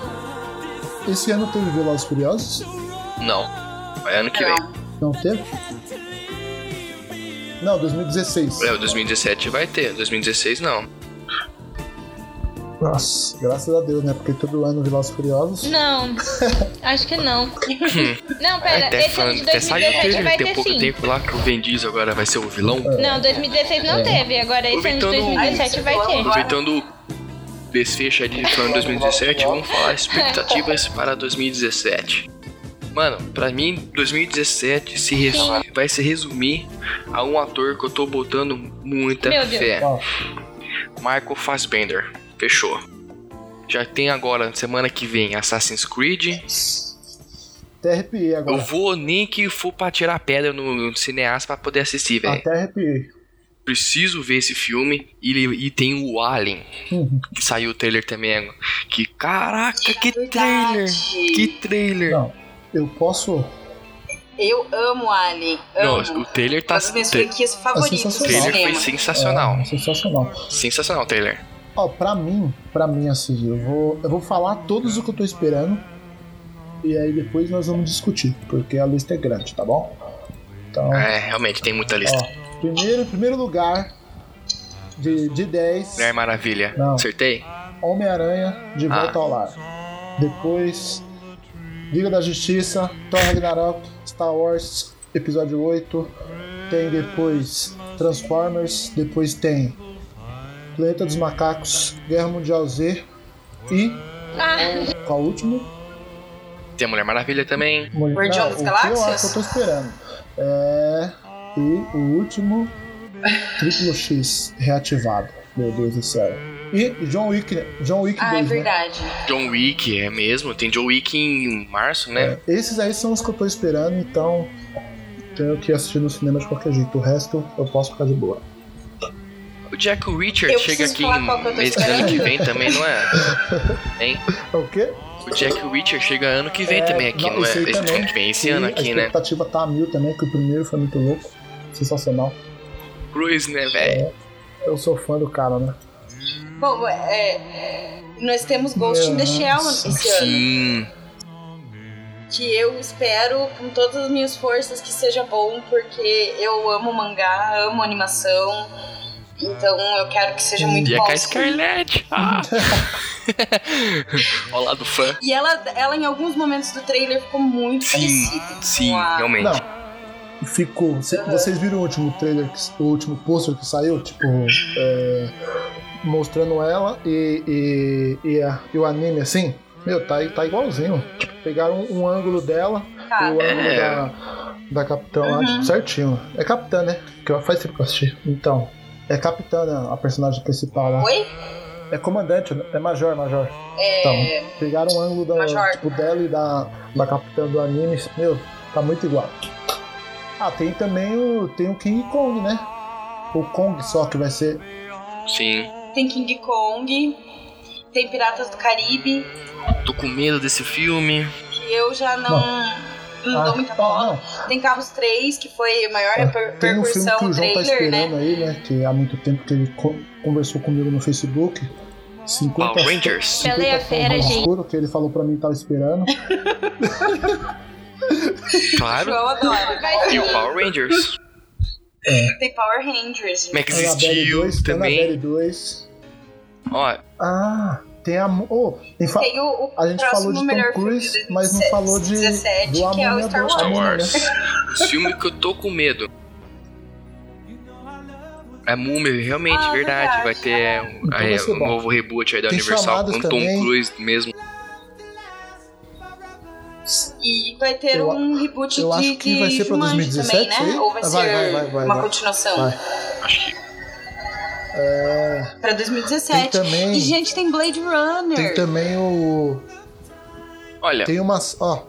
Speaker 2: Esse ano teve Velozes Furiosos?
Speaker 1: Não. É ano que vem.
Speaker 2: Não teve? Não, 2016.
Speaker 1: É, o 2017 vai ter, 2016 não.
Speaker 2: Nossa, graças a Deus, né? Porque todo ano Velozes Furiosos.
Speaker 4: Não, acho que não. Não, pera,
Speaker 1: até
Speaker 4: esse ano
Speaker 1: falando,
Speaker 4: de
Speaker 1: até saiu o
Speaker 4: 2017
Speaker 1: trailer,
Speaker 4: vai
Speaker 1: tem
Speaker 4: ter
Speaker 1: pouco
Speaker 4: sim.
Speaker 1: tempo lá que o Vin Diesel agora vai ser o vilão.
Speaker 4: Não, 2016 não teve, agora esse ano de
Speaker 1: Aproveitando-
Speaker 4: 2017 vai ter.
Speaker 1: Aproveitando o desfecho aí de falando 2017, vamos falar expectativas para 2017. Mano, pra mim, 2017 se vai se resumir a um ator que eu tô botando muita
Speaker 4: Meu
Speaker 1: fé. Michael Fassbender. Fechou. Já tem agora, semana que vem, Assassin's Creed.
Speaker 2: até arrepiei
Speaker 1: Eu
Speaker 2: agora.
Speaker 1: vou nem que for pra tirar pedra no, no cineasta pra poder assistir, velho.
Speaker 2: Até arrepiei.
Speaker 1: Preciso ver esse filme. E, e tem o Alien,
Speaker 2: Uhum.
Speaker 1: que saiu o trailer também. Que caraca, que
Speaker 3: Verdade.
Speaker 1: trailer! Que trailer!
Speaker 2: Não, eu posso.
Speaker 3: Eu amo Alien.
Speaker 1: Não,
Speaker 3: Amo.
Speaker 1: o trailer tá.
Speaker 3: Uma das minhas franquias favoritas do
Speaker 1: O trailer foi sensacional.
Speaker 2: É, sensacional.
Speaker 1: Sensacional o trailer.
Speaker 2: Ó, pra mim, pra mim, assim, eu vou, eu vou falar todos o que eu tô esperando. E aí depois nós vamos discutir, porque a lista é grande, tá bom? Então,
Speaker 1: É, realmente, tem muita lista.
Speaker 2: ó, primeiro, primeiro lugar de, de 10,
Speaker 1: Mulher Maravilha.
Speaker 2: Não.
Speaker 1: Acertei?
Speaker 2: Homem-Aranha de
Speaker 1: Ah.
Speaker 2: volta ao lar. Depois, Liga da Justiça, Thor Ragnarok, Star Wars, episódio 8. Tem depois Transformers, depois tem Planeta dos Macacos, Guerra Mundial Z e
Speaker 4: Ah,
Speaker 2: qual o último?
Speaker 1: Tem a Mulher Maravilha também.
Speaker 2: Mulher-
Speaker 3: Guardião das
Speaker 2: o que eu acho
Speaker 3: Galáxias?
Speaker 2: que eu tô esperando. É. E o último. Triplo X reativado. Meu Deus do céu. E John Wick, John Wick
Speaker 3: Ah, é
Speaker 2: 2, né?
Speaker 3: verdade.
Speaker 1: John Wick, é mesmo. Tem John Wick em março, né?
Speaker 2: É, esses aí são os que eu tô esperando, então tenho que assistir no cinema de qualquer jeito. O resto eu posso ficar de boa.
Speaker 1: O Jack Richard
Speaker 3: Eu
Speaker 1: chega aqui em mês que ano que vem também, não é? Hein?
Speaker 2: É o quê?
Speaker 1: O Jack Richard chega ano que vem também aqui, não,
Speaker 2: esse
Speaker 1: é? Esse
Speaker 2: também.
Speaker 1: ano que vem, esse
Speaker 2: E
Speaker 1: ano
Speaker 2: a
Speaker 1: aqui, né?
Speaker 2: expectativa tá a mil também, que o primeiro foi muito louco. Sensacional.
Speaker 1: Cruz, né, velho?
Speaker 2: Eu sou fã do cara, né?
Speaker 3: Bom, é, nós temos Ghost in the Shell esse ano.
Speaker 1: Sim.
Speaker 3: Que eu espero com todas as minhas forças que seja bom, porque eu amo mangá, amo animação. Então eu quero que seja muito
Speaker 1: E é
Speaker 3: bom.
Speaker 1: com a Scarlett. Ah. Olha lá do fã.
Speaker 3: E ela, ela, em alguns momentos do trailer, ficou muito
Speaker 1: Sim,
Speaker 3: parecida.
Speaker 1: sim,
Speaker 3: com a-
Speaker 1: realmente.
Speaker 2: Não. Ficou. cê- Vocês viram o último trailer, o último pôster que saiu? Tipo, é, mostrando ela e, e, e, a- e o anime assim? Meu, tá, tá igualzinho. Tipo, pegaram um, um ângulo dela
Speaker 3: Tá.
Speaker 2: e o ângulo
Speaker 1: É.
Speaker 2: da, da capitã lá, tipo, certinho. É capitã, né? Que eu- faz tempo que eu assisti. Então, é capitã, né, a personagem principal lá.
Speaker 3: Oi?
Speaker 2: É comandante, né? é major, major.
Speaker 3: É,
Speaker 2: Então, pegaram um ângulo da,
Speaker 3: Major.
Speaker 2: tipo, dela e da, da capitã do anime. Meu, tá muito igual. Ah, tem também o, tem o King Kong, né? O Kong só que vai ser.
Speaker 1: Sim.
Speaker 3: Tem King Kong, tem Piratas do Caribe,
Speaker 1: Tô com medo desse filme.
Speaker 3: que eu já não, não,
Speaker 2: Ah,
Speaker 3: dou muita
Speaker 2: ah,
Speaker 3: bola. Tem Carros 3, que foi a maior
Speaker 2: Ah,
Speaker 3: reper-
Speaker 2: Tem um filme
Speaker 3: repercussão
Speaker 2: que o João tá
Speaker 3: trailer,
Speaker 2: esperando
Speaker 3: né?
Speaker 2: aí, né? Que há muito tempo que ele co- conversou comigo no Facebook. 50
Speaker 1: Power Rangers.
Speaker 2: 50
Speaker 4: Bela e a Fera, gente.
Speaker 2: escuro, que ele falou pra mim que tava esperando.
Speaker 1: Claro.
Speaker 3: Adoro.
Speaker 4: vai
Speaker 1: E o. Power Rangers.
Speaker 3: Tem Power Rangers.
Speaker 1: Max Steel
Speaker 2: 2,
Speaker 1: também.
Speaker 2: Annabelle 2.
Speaker 1: Ó,
Speaker 2: Ah, tem a. Oh, tem fa-
Speaker 3: Tem o, o
Speaker 2: A gente falou de Tom Cruise, mas não falou de
Speaker 3: 2017,
Speaker 2: do
Speaker 3: que é o Star Wars.
Speaker 1: Star
Speaker 2: Amônia,
Speaker 1: Wars.
Speaker 2: né?
Speaker 1: Os filmes que eu tô com medo. É Múmia, realmente,
Speaker 3: Ah,
Speaker 1: verdade.
Speaker 3: verdade.
Speaker 1: Vai ter um,
Speaker 2: Então ser
Speaker 1: um
Speaker 2: bom.
Speaker 1: novo reboot aí da
Speaker 2: Tem
Speaker 1: Universal com Tom. Cruise mesmo.
Speaker 3: E vai ter
Speaker 2: Eu-
Speaker 3: um reboot
Speaker 2: eu
Speaker 3: de,
Speaker 2: acho que
Speaker 3: de
Speaker 2: vai ser pra
Speaker 3: Jumanji
Speaker 2: 2017,
Speaker 3: também, né? Ou vai
Speaker 2: Vai,
Speaker 3: ser
Speaker 2: vai, vai, vai,
Speaker 3: uma
Speaker 2: vai.
Speaker 3: continuação?
Speaker 2: Vai.
Speaker 1: Acho que.
Speaker 2: É,
Speaker 3: Pra 2017.
Speaker 2: Tem também-
Speaker 3: E, gente, tem Blade Runner.
Speaker 2: tem também o.
Speaker 1: Olha,
Speaker 2: Tem uma. Ó,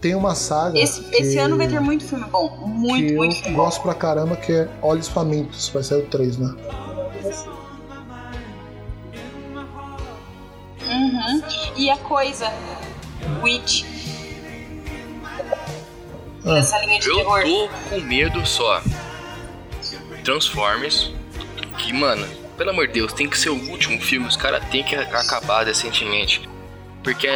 Speaker 2: tem uma saga.
Speaker 3: Esse, esse
Speaker 2: que-
Speaker 3: ano vai ter muito filme bom. Muito,
Speaker 2: que
Speaker 3: muito
Speaker 2: eu
Speaker 3: filme bom.
Speaker 2: gosto pra caramba, que é Olhos Famintos. Vai ser o 3, né?
Speaker 3: Uhum. E a coisa. Witch.
Speaker 2: Ah.
Speaker 3: Essa linha de
Speaker 1: eu
Speaker 3: terror.
Speaker 1: tô com medo só. Transformers. Que, mano, pelo amor de Deus, tem que ser o último filme, os caras tem que acabar decentemente. Porque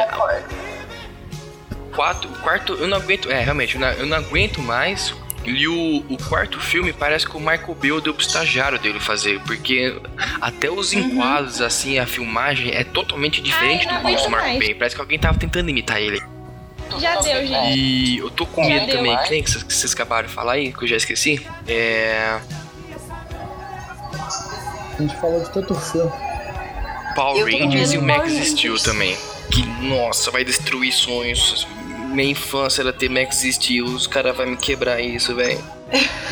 Speaker 1: quatro, quarto, eu não aguento, é, realmente, eu não, eu não aguento mais. E o, o, quarto filme parece que o Michael Bay deu pro estagiário dele fazer, porque até os uhum. enquadros, assim, a filmagem é totalmente diferente Ai, do curso do Michael Bay. Parece que alguém tava tentando imitar ele.
Speaker 4: Já deu, gente.
Speaker 1: E eu tô com medo também, que vocês acabaram de falar aí, que eu já esqueci. É.
Speaker 2: A gente falou de tanto filme.
Speaker 1: Power Rangers e o Max Steel também. Que, nossa, vai destruir sonhos. Minha infância era ter Max Steel, os caras vão me quebrar isso, velho.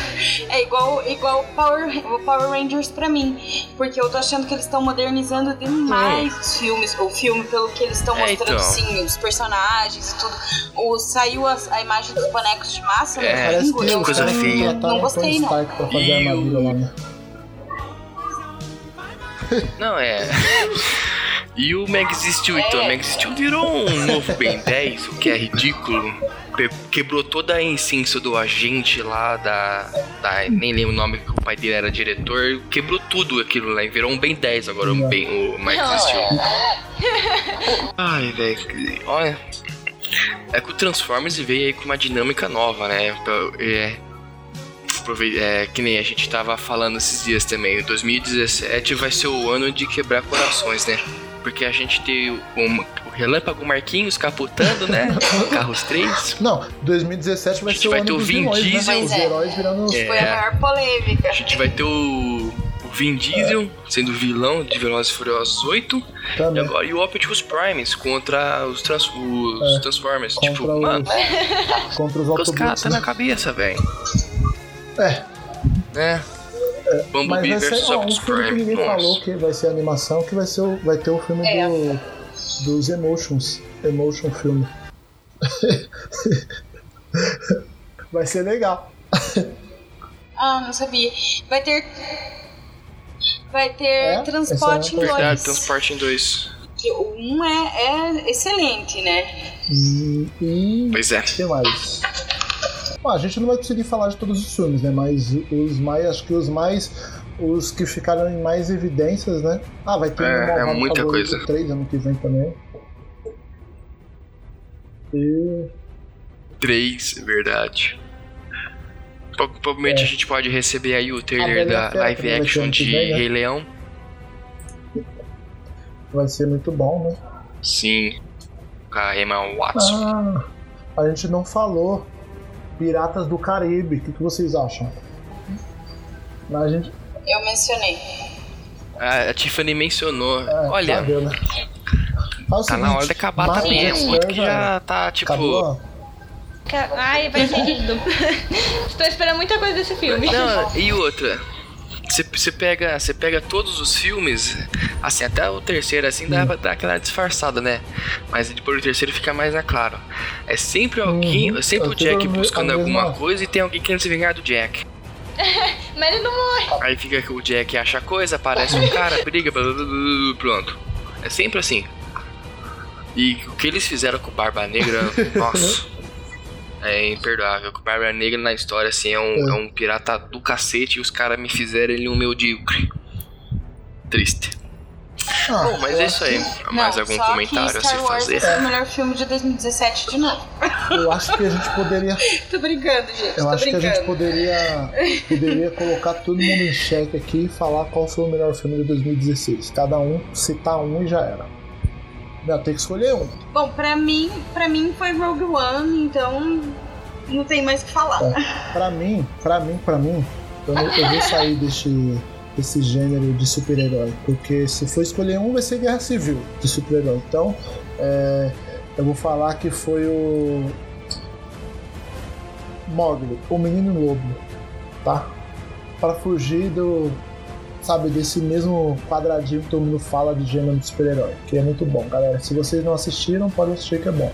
Speaker 3: É igual igual Power, Power Rangers pra mim. Porque eu tô achando que eles estão modernizando demais hum. os filmes. O filme, pelo que eles estão é, mostrando, então. sim, os personagens e tudo. O, saiu a, a imagem dos bonecos de massa
Speaker 1: é, no domingo. Coisa feia.
Speaker 3: Não gostei, não.
Speaker 2: Pra fazer e armadura lá, né?
Speaker 1: Não, é. E o Max Steel, então, o Max Steel virou um novo Ben 10, o que é ridículo. Quebrou toda a essência do agente lá da, da. Nem lembro o nome que o pai dele era diretor. Quebrou tudo aquilo lá. Virou um Ben 10 agora, um ben, o Max Steel. Ai, velho. Olha. É que o Transformers veio aí com uma dinâmica nova, né? É, é, que nem a gente tava falando esses dias também, 2017 vai ser o ano de quebrar corações, né? Porque a gente tem o, o Relâmpago Marquinhos capotando, né? Carros 3.
Speaker 2: Não, 2017 vai ser o
Speaker 1: vai
Speaker 2: ano
Speaker 1: ter o Vin vilões, né? Diesel.
Speaker 2: Né? Os heróis virando...
Speaker 3: É, Foi a maior polêmica.
Speaker 1: A gente vai ter o... O Vin Diesel é. sendo vilão de Velozes e Furiosos 8. Também. E agora e o Optimus Primes contra os, trans, os é. Transformers. Contra tipo, os, mano.
Speaker 2: Contra os Autobots.
Speaker 1: Os caras tá
Speaker 2: né?
Speaker 1: na cabeça, velho.
Speaker 2: É.
Speaker 1: É.
Speaker 2: É, Bumblebee mas vai ser ó, um filme que ninguém Nossa. falou que vai ser animação, que vai, ser o, vai ter o filme é. do, dos Emotions. Emotion filme. vai ser legal.
Speaker 3: Ah, não sabia. Vai ter. Vai ter é? Transporte em 2. Verdade,
Speaker 1: Transporte em 2.
Speaker 3: O 1 um é, é excelente, né?
Speaker 2: E, e.
Speaker 1: Pois é.
Speaker 2: O que mais? Bom, a gente não vai conseguir falar de todos os filmes, né? Mas os mais, acho que os mais, os que ficaram em mais evidências, né? Ah, vai ter
Speaker 1: é, um é muita coisa.
Speaker 2: 3 ano que vem também. E
Speaker 1: 3, verdade. Provavelmente é. a gente pode receber aí o trailer da live action de vem, né? Rei Leão.
Speaker 2: Vai ser muito bom, né?
Speaker 1: Sim. Com a Emma Watson.
Speaker 2: Ah, a gente não falou Piratas do Caribe. O que, que vocês acham? A gente...
Speaker 3: Eu mencionei.
Speaker 1: A, a Tiffany mencionou. É, Olha. Tá, né? tá seguinte, na hora de acabar também. Porque já tá tipo. Acabou?
Speaker 4: Ai, vai ser lindo. Estou esperando muita coisa desse filme.
Speaker 1: Não, e outra. Você pega, você pega todos os filmes, assim, até o terceiro, assim, dá pra dar aquela disfarçada, né? Mas depois do terceiro fica mais a claro. É sempre alguém, uhum. sempre o Jack buscando alguma coisa e tem alguém querendo se vingar do Jack.
Speaker 4: Mas ele não morre.
Speaker 1: Aí fica que o Jack acha coisa, aparece um cara, briga, blá, blá, blá, pronto. É sempre assim. E o que eles fizeram com o Barba Negra, nossa é imperdoável. O Barba Negra na história, assim, é um, é. é um pirata do cacete e os caras me fizeram ele um medíocre. Triste. Ah, Bom, mas é isso aí. Que... Mais
Speaker 3: Não,
Speaker 1: algum comentário a se fazer?
Speaker 3: É o melhor filme de 2017 de novo.
Speaker 2: Eu acho que a gente poderia.
Speaker 3: Tô brincando, gente.
Speaker 2: Eu acho
Speaker 3: brincando.
Speaker 2: que a gente poderia, poderia colocar todo mundo em xeque aqui e falar qual foi o melhor filme de 2016. Cada um citar um e já era. Não, tem que escolher um.
Speaker 3: Bom, pra mim, pra mim foi Rogue One, então não tem mais o que falar.
Speaker 2: É, pra mim, pra mim, pra mim, eu, eu vou sair desse, desse gênero de super-herói. Porque se for escolher um, vai ser Guerra Civil de super-herói. Então, é, eu vou falar que foi o. Mogli, o Menino Lobo, tá? Para fugir do, sabe, desse mesmo quadradinho que todo mundo fala de gênero de super-herói, que é muito bom, galera. Se vocês não assistiram, podem assistir que é bom.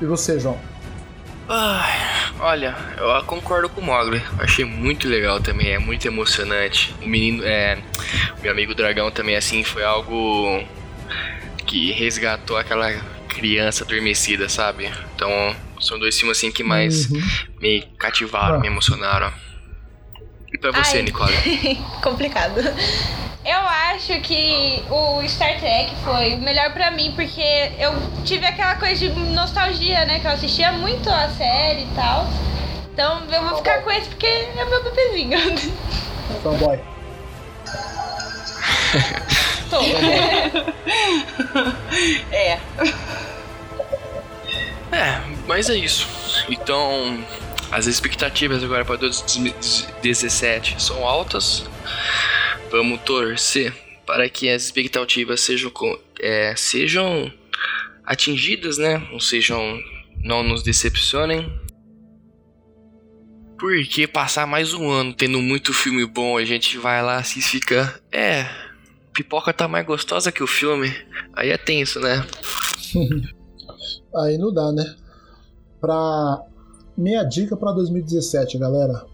Speaker 2: E você, João?
Speaker 1: Ai, olha, eu concordo com o Mogli. Achei muito legal também, é muito emocionante. O menino, é, meu amigo Dragão também assim foi algo que resgatou aquela criança adormecida, sabe? Então, são dois filmes assim que mais uhum. me cativaram, ah. me emocionaram. Pra você,
Speaker 4: Ai.
Speaker 1: Nicole?
Speaker 4: Complicado. Eu acho que o Star Trek foi o melhor pra mim, porque eu tive aquela coisa de nostalgia, né? Que eu assistia muito a série e tal. Então eu vou ficar com esse porque é meu bebezinho.
Speaker 2: Fanboy.
Speaker 4: Tô.
Speaker 3: É.
Speaker 1: É, mas é isso. Então, as expectativas agora para 2017 são altas. Vamos torcer para que as expectativas sejam, é, sejam atingidas, né? Não sejam, não nos decepcionem. Porque passar mais um ano tendo muito filme bom, a gente vai lá assiste e fica, é, pipoca tá mais gostosa que o filme. Aí é tenso, né?
Speaker 2: Aí não dá, né? Pra... Minha dica pra 2017, galera.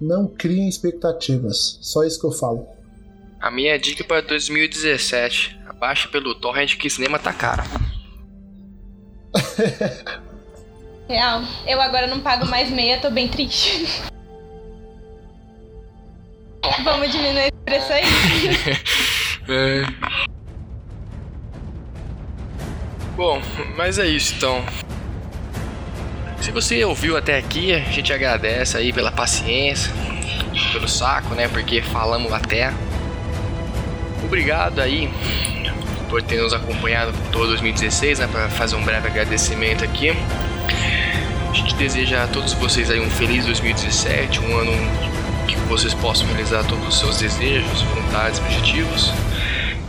Speaker 2: Não criem expectativas. Só isso que eu falo.
Speaker 1: A minha dica para 2017: abaixa pelo torrent que cinema tá caro.
Speaker 4: Real. Eu agora não pago mais meia, tô bem triste. Vamos diminuir esse preço aí.
Speaker 1: É. Bom, mas é isso então. Se você ouviu até aqui, a gente agradece aí pela paciência, pelo saco, né? Porque falamos até. Obrigado aí por ter nos acompanhado todo 2016, né? Para fazer um breve agradecimento aqui. A gente deseja a todos vocês aí um feliz 2017, um ano que vocês possam realizar todos os seus desejos, vontades, objetivos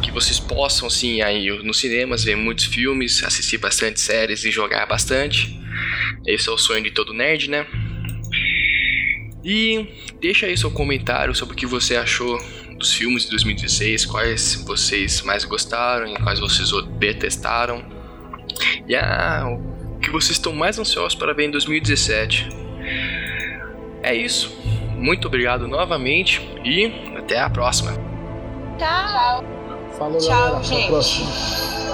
Speaker 1: que vocês possam, sim, aí nos cinemas ver muitos filmes, assistir bastante séries e jogar bastante. Esse é o sonho de todo nerd, né? E deixa aí seu comentário sobre o que você achou dos filmes de 2016, quais vocês mais gostaram e quais vocês detestaram. E ah, o que vocês estão mais ansiosos para ver em 2017. É isso. Muito obrigado novamente e até a próxima.
Speaker 4: Tchau.
Speaker 2: Falou,
Speaker 3: Tchau,
Speaker 2: galera. Até a
Speaker 3: gente.
Speaker 2: próxima.